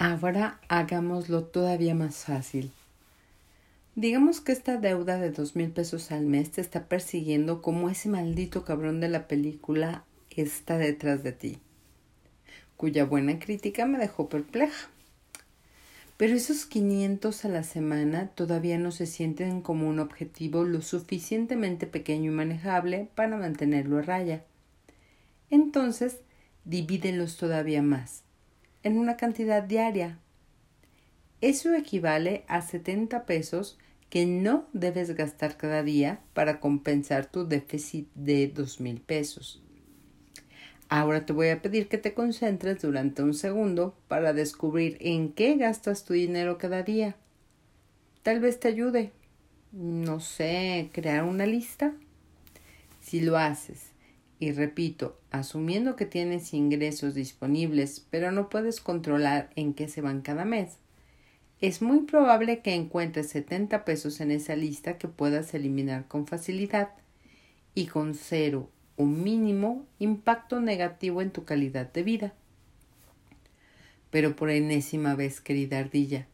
Ahora hagámoslo todavía más fácil. Digamos que esta deuda de dos mil pesos al mes te está persiguiendo como ese maldito cabrón de la película está detrás de ti, cuya buena crítica me dejó perpleja. Pero esos 500 a la semana todavía no se sienten como un objetivo lo suficientemente pequeño y manejable para mantenerlo a raya. Entonces, divídelos todavía más en una cantidad diaria. Eso equivale a 70 pesos que no debes gastar cada día para compensar tu déficit de dos mil pesos. Ahora te voy a pedir que te concentres durante un segundo para descubrir en qué gastas tu dinero cada día. Tal vez te ayude, no sé, crear una lista. Si lo haces y repito, asumiendo que tienes ingresos disponibles, pero no puedes controlar en qué se van cada mes, es muy probable que encuentres 70 pesos en esa lista que puedas eliminar con facilidad y con cero o mínimo impacto negativo en tu calidad de vida. Pero por enésima vez, querida ardilla,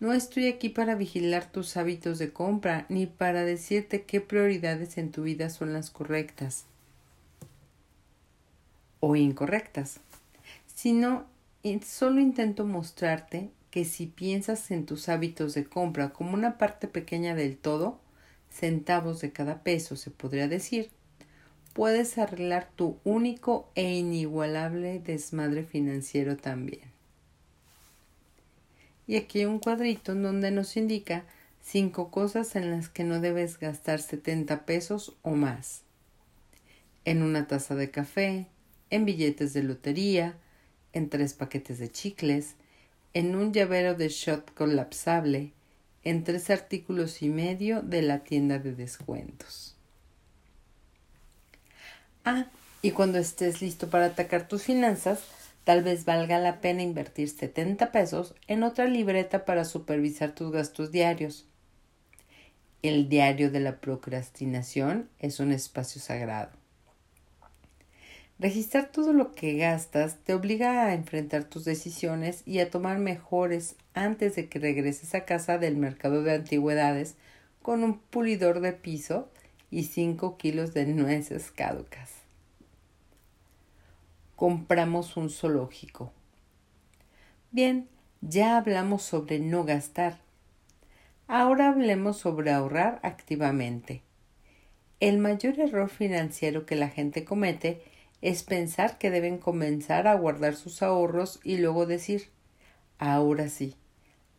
no estoy aquí para vigilar tus hábitos de compra ni para decirte qué prioridades en tu vida son las correctas o incorrectas, sino solo intento mostrarte que si piensas en tus hábitos de compra como una parte pequeña del todo, centavos de cada peso se podría decir, puedes arreglar tu único e inigualable desmadre financiero también. Y aquí un cuadrito donde nos indica cinco cosas en las que no debes gastar 70 pesos o más. En una taza de café, en billetes de lotería, en tres paquetes de chicles, en un llavero de shot colapsable, en tres artículos y medio de la tienda de descuentos. Ah, y cuando estés listo para atacar tus finanzas, tal vez valga la pena invertir 70 pesos en otra libreta para supervisar tus gastos diarios. El diario de la procrastinación es un espacio sagrado. Registrar todo lo que gastas te obliga a enfrentar tus decisiones y a tomar mejores antes de que regreses a casa del mercado de antigüedades con un pulidor de piso y cinco kilos de nueces caducas. Compramos un zoológico. Bien, ya hablamos sobre no gastar. Ahora hablemos sobre ahorrar activamente. El mayor error financiero que la gente comete es pensar que deben comenzar a guardar sus ahorros y luego decir ahora sí,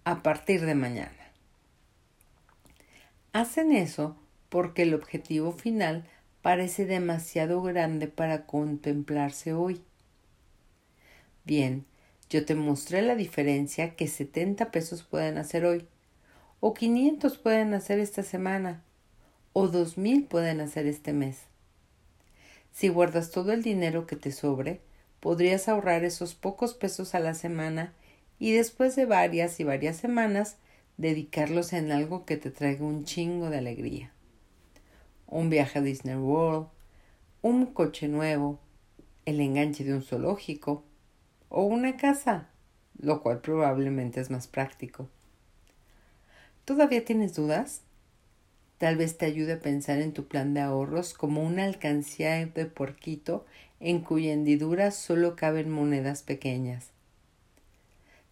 a partir de mañana. Hacen eso porque el objetivo final parece demasiado grande para contemplarse hoy. Bien, yo te mostré la diferencia que 70 pesos pueden hacer hoy, o 500 pueden hacer esta semana, o 2000 pueden hacer este mes. Si guardas todo el dinero que te sobre, podrías ahorrar esos pocos pesos a la semana y después de varias y varias semanas dedicarlos en algo que te traiga un chingo de alegría. Un viaje a Disney World, un coche nuevo, el enganche de un zoológico o una casa, lo cual probablemente es más práctico. ¿Todavía tienes dudas? Tal vez te ayude a pensar en tu plan de ahorros como una alcancía de porquito en cuya hendidura solo caben monedas pequeñas.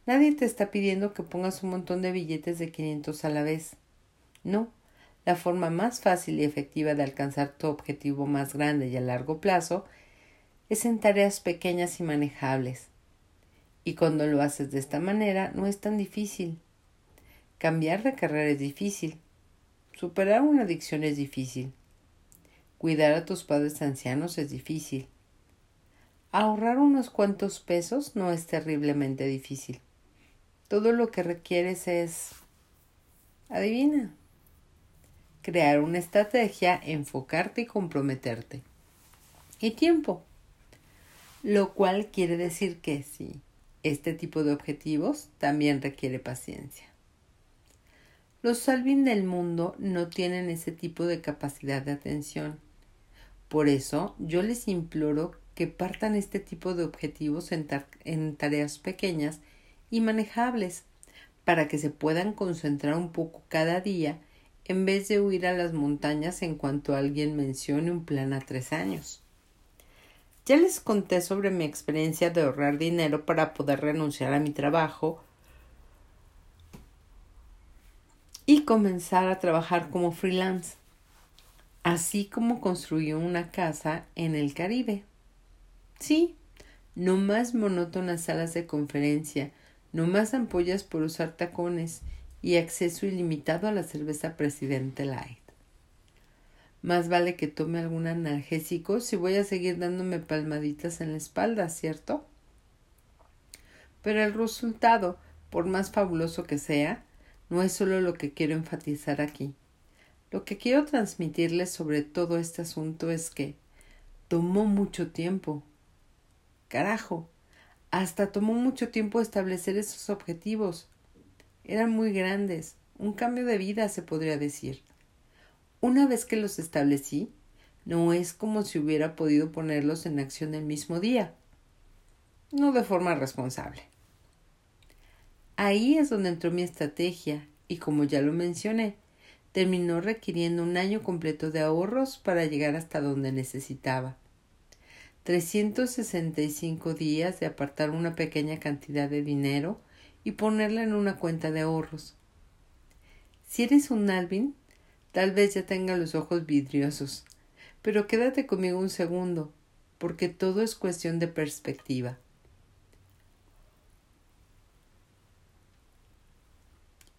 Nadie te está pidiendo que pongas un montón de billetes de 500 a la vez. No, la forma más fácil y efectiva de alcanzar tu objetivo más grande y a largo plazo es en tareas pequeñas y manejables. Y cuando lo haces de esta manera no es tan difícil. Cambiar de carrera es difícil, Superar una adicción es difícil. Cuidar a tus padres ancianos es difícil. Ahorrar unos cuantos pesos no es terriblemente difícil. Todo lo que requieres es... Adivina. Crear una estrategia, enfocarte y comprometerte. Y tiempo. Lo cual quiere decir que sí, este tipo de objetivos también requiere paciencia. Los Salvin del mundo no tienen ese tipo de capacidad de atención. Por eso yo les imploro que partan este tipo de objetivos en, tareas pequeñas y manejables, para que se puedan concentrar un poco cada día en vez de huir a las montañas en cuanto alguien mencione un plan a tres años. Ya les conté sobre mi experiencia de ahorrar dinero para poder renunciar a mi trabajo y comenzar a trabajar como freelance, así como construyó una casa en el Caribe. Sí, no más monótonas salas de conferencia, no más ampollas por usar tacones y acceso ilimitado a la cerveza Presidente Light. Más vale que tome algún analgésico si voy a seguir dándome palmaditas en la espalda, ¿cierto? Pero el resultado, por más fabuloso que sea, no es solo lo que quiero enfatizar aquí. Lo que quiero transmitirles sobre todo este asunto es que tomó mucho tiempo. Carajo, hasta tomó mucho tiempo establecer esos objetivos. Eran muy grandes, un cambio de vida se podría decir. Una vez que los establecí, no es como si hubiera podido ponerlos en acción el mismo día. No de forma responsable. Ahí es donde entró mi estrategia y como ya lo mencioné, terminó requiriendo un año completo de ahorros para llegar hasta donde necesitaba. 365 días de apartar una pequeña cantidad de dinero y ponerla en una cuenta de ahorros. Si eres un Alvin, tal vez ya tenga los ojos vidriosos, pero quédate conmigo un segundo, porque todo es cuestión de perspectiva.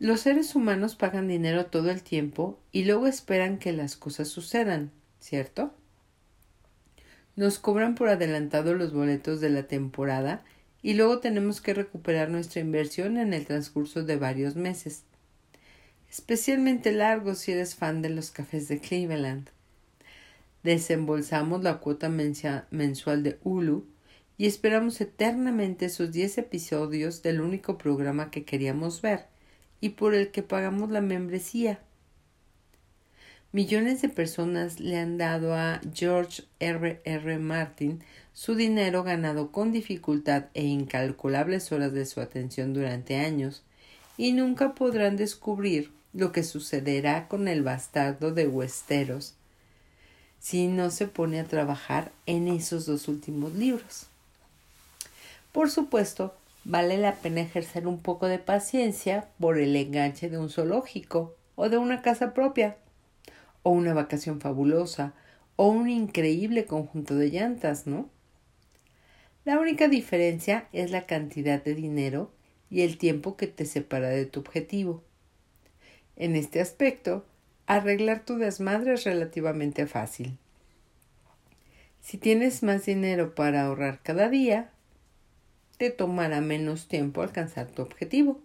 Los seres humanos pagan dinero todo el tiempo y luego esperan que las cosas sucedan, ¿cierto? Nos cobran por adelantado los boletos de la temporada y luego tenemos que recuperar nuestra inversión en el transcurso de varios meses. Especialmente largo si eres fan de los cafés de Cleveland. Desembolsamos la cuota mensual de Hulu y esperamos eternamente sus diez episodios del único programa que queríamos ver y por el que pagamos la membresía. Millones de personas le han dado a George R. R. Martin su dinero ganado con dificultad e incalculables horas de su atención durante años, y nunca podrán descubrir lo que sucederá con el bastardo de Westeros si no se pone a trabajar en esos dos últimos libros. Por supuesto, vale la pena ejercer un poco de paciencia por el enganche de un zoológico o de una casa propia o una vacación fabulosa, o un increíble conjunto de llantas, ¿no? La única diferencia es la cantidad de dinero y el tiempo que te separa de tu objetivo. En este aspecto, arreglar tu desmadre es relativamente fácil. Si tienes más dinero para ahorrar cada día, te tomará menos tiempo alcanzar tu objetivo.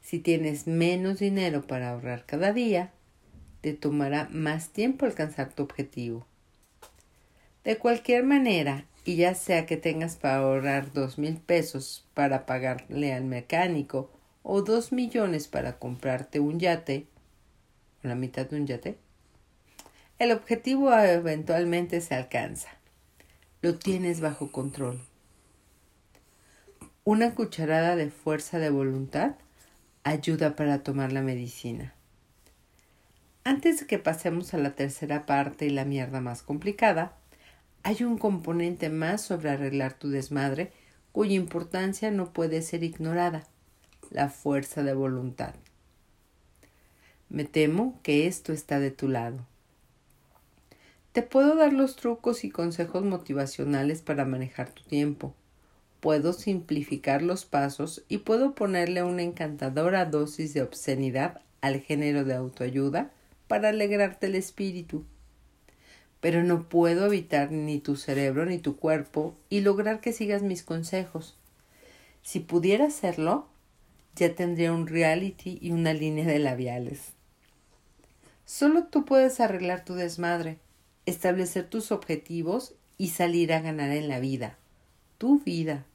Si tienes menos dinero para ahorrar cada día, te tomará más tiempo alcanzar tu objetivo. De cualquier manera, y ya sea que tengas para ahorrar dos mil pesos para pagarle al mecánico o dos millones para comprarte un yate, la mitad de un yate, el objetivo eventualmente se alcanza. Lo tienes bajo control. Una cucharada de fuerza de voluntad ayuda para tomar la medicina. Antes de que pasemos a la tercera parte y la mierda más complicada, hay un componente más sobre arreglar tu desmadre cuya importancia no puede ser ignorada, la fuerza de voluntad. Me temo que esto está de tu lado. Te puedo dar los trucos y consejos motivacionales para manejar tu tiempo. Puedo simplificar los pasos y puedo ponerle una encantadora dosis de obscenidad al género de autoayuda para alegrarte el espíritu. Pero no puedo evitar ni tu cerebro ni tu cuerpo y lograr que sigas mis consejos. Si pudiera hacerlo, ya tendría un reality y una línea de labiales. Solo tú puedes arreglar tu desmadre, establecer tus objetivos y salir a ganar en la vida. Tu vida,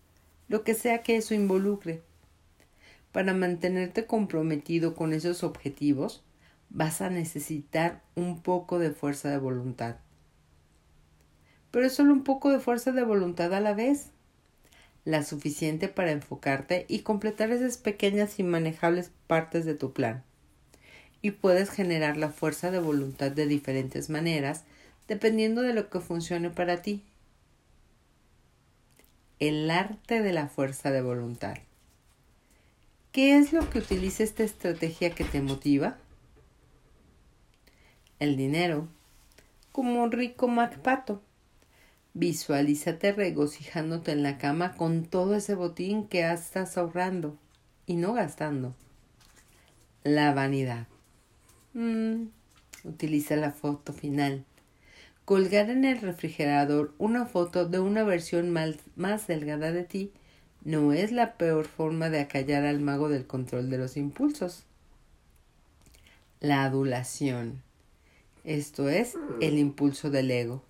lo que sea que eso involucre. Para mantenerte comprometido con esos objetivos, vas a necesitar un poco de fuerza de voluntad. Pero es solo un poco de fuerza de voluntad a la vez. la suficiente para enfocarte y completar esas pequeñas y manejables partes de tu plan. Y puedes generar la fuerza de voluntad de diferentes maneras, dependiendo de lo que funcione para ti. El arte de la fuerza de voluntad. ¿Qué es lo que utiliza esta estrategia que te motiva? El dinero, como un rico MacPato Visualízate regocijándote en la cama con todo ese botín que estás ahorrando y no gastando. La vanidad. Mm, utiliza la foto final. Colgar en el refrigerador una foto de una versión más, delgada de ti no es la peor forma de acallar al mago del control de los impulsos. La adulación. Esto es el impulso del ego.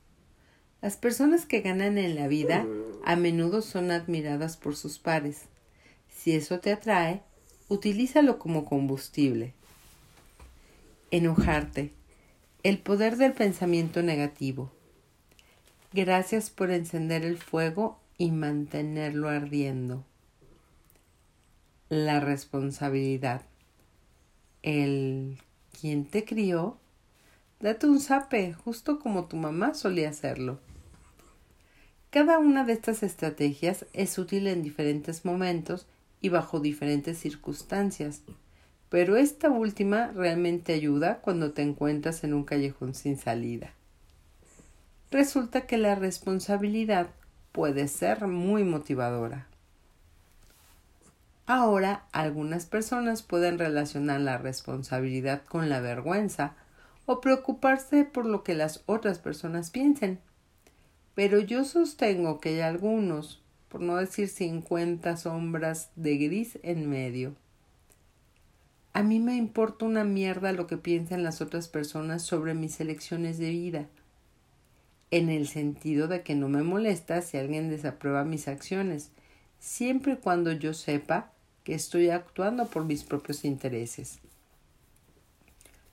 Las personas que ganan en la vida a menudo son admiradas por sus pares. Si eso te atrae, utilízalo como combustible. Enojarte. El poder del pensamiento negativo. Gracias por encender el fuego y mantenerlo ardiendo. La responsabilidad. El quien te crió Date un zape, justo como tu mamá solía hacerlo. Cada una de estas estrategias es útil en diferentes momentos y bajo diferentes circunstancias, pero esta última realmente ayuda cuando te encuentras en un callejón sin salida. Resulta que la responsabilidad puede ser muy motivadora. Ahora, algunas personas pueden relacionar la responsabilidad con la vergüenza o preocuparse por lo que las otras personas piensen. Pero yo sostengo que hay algunos, por no decir cincuenta sombras de gris en medio. A mí me importa una mierda lo que piensen las otras personas sobre mis elecciones de vida, en el sentido de que no me molesta si alguien desaprueba mis acciones, siempre y cuando yo sepa que estoy actuando por mis propios intereses.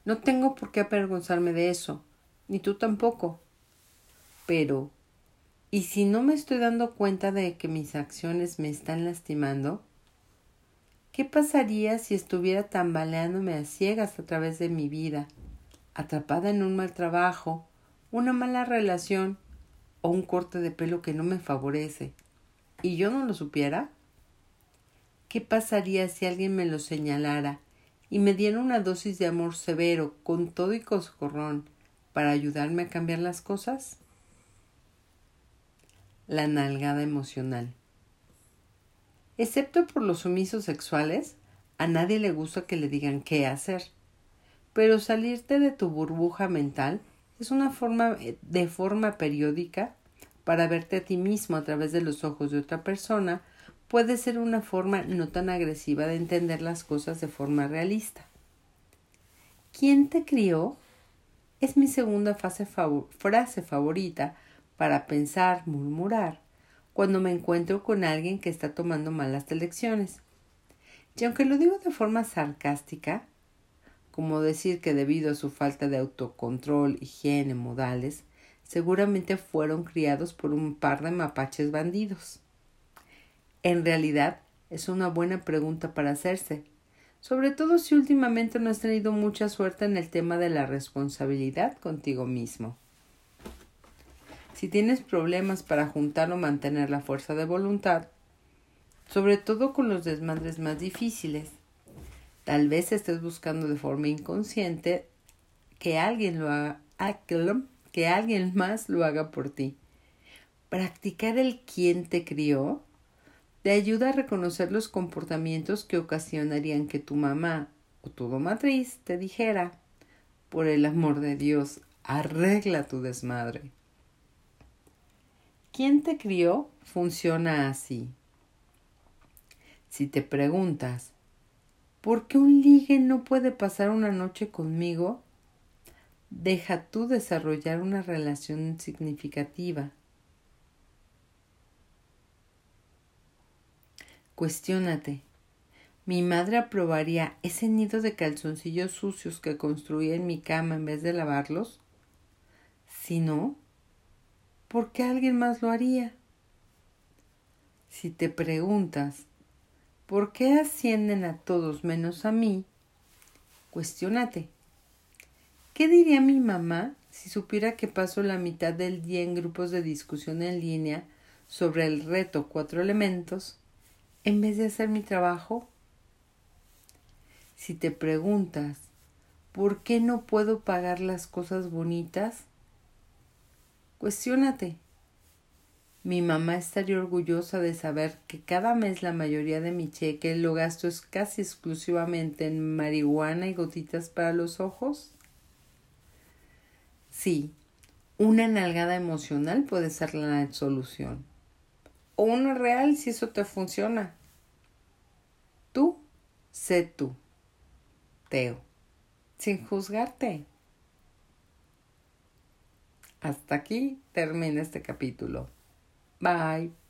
No tengo por qué avergonzarme de eso, ni tú tampoco. Pero, ¿y si no me estoy dando cuenta de que mis acciones me están lastimando? ¿Qué pasaría si estuviera tambaleándome a ciegas a través de mi vida, atrapada en un mal trabajo, una mala relación o un corte de pelo que no me favorece, y yo no lo supiera? ¿Qué pasaría si alguien me lo señalara y me dieron una dosis de amor severo, con todo y coscorrón, para ayudarme a cambiar las cosas? La nalgada emocional. Excepto por los sumisos sexuales, a nadie le gusta que le digan qué hacer. Pero salirte de tu burbuja mental es una forma de forma periódica para verte a ti mismo a través de los ojos de otra persona puede ser una forma no tan agresiva de entender las cosas de forma realista. ¿Quién te crió? Es mi segunda frase favorita para pensar, murmurar, cuando me encuentro con alguien que está tomando malas elecciones. Y aunque lo digo de forma sarcástica, como decir que debido a su falta de autocontrol, higiene, modales, seguramente fueron criados por un par de mapaches bandidos. En realidad, es una buena pregunta para hacerse, sobre todo si últimamente no has tenido mucha suerte en el tema de la responsabilidad contigo mismo. Si tienes problemas para juntar o mantener la fuerza de voluntad, sobre todo con los desmadres más difíciles, tal vez estés buscando de forma inconsciente que alguien lo haga, que alguien más lo haga por ti. Practicar el quien te crió te ayuda a reconocer los comportamientos que ocasionarían que tu mamá o tu matriz te dijera, por el amor de Dios, arregla tu desmadre. ¿Quién te crió? Funciona así. Si te preguntas, ¿por qué un ligue no puede pasar una noche conmigo? Deja tú desarrollar una relación significativa Cuestiónate. ¿Mi madre aprobaría ese nido de calzoncillos sucios que construía en mi cama en vez de lavarlos? Si no, ¿por qué alguien más lo haría? Si te preguntas, ¿por qué ascienden a todos menos a mí? Cuestiónate. ¿Qué diría mi mamá si supiera que paso la mitad del día en grupos de discusión en línea sobre el reto cuatro elementos en vez de hacer mi trabajo? Si te preguntas, ¿por qué no puedo pagar las cosas bonitas? Cuestiónate. Mi mamá estaría orgullosa de saber que cada mes la mayoría de mi cheque lo gasto es casi exclusivamente en marihuana y gotitas para los ojos. Sí, una nalgada emocional puede ser la solución. O una real si eso te funciona. Tú, sé tú. Teo. Sin juzgarte. Hasta aquí termina este capítulo. Bye.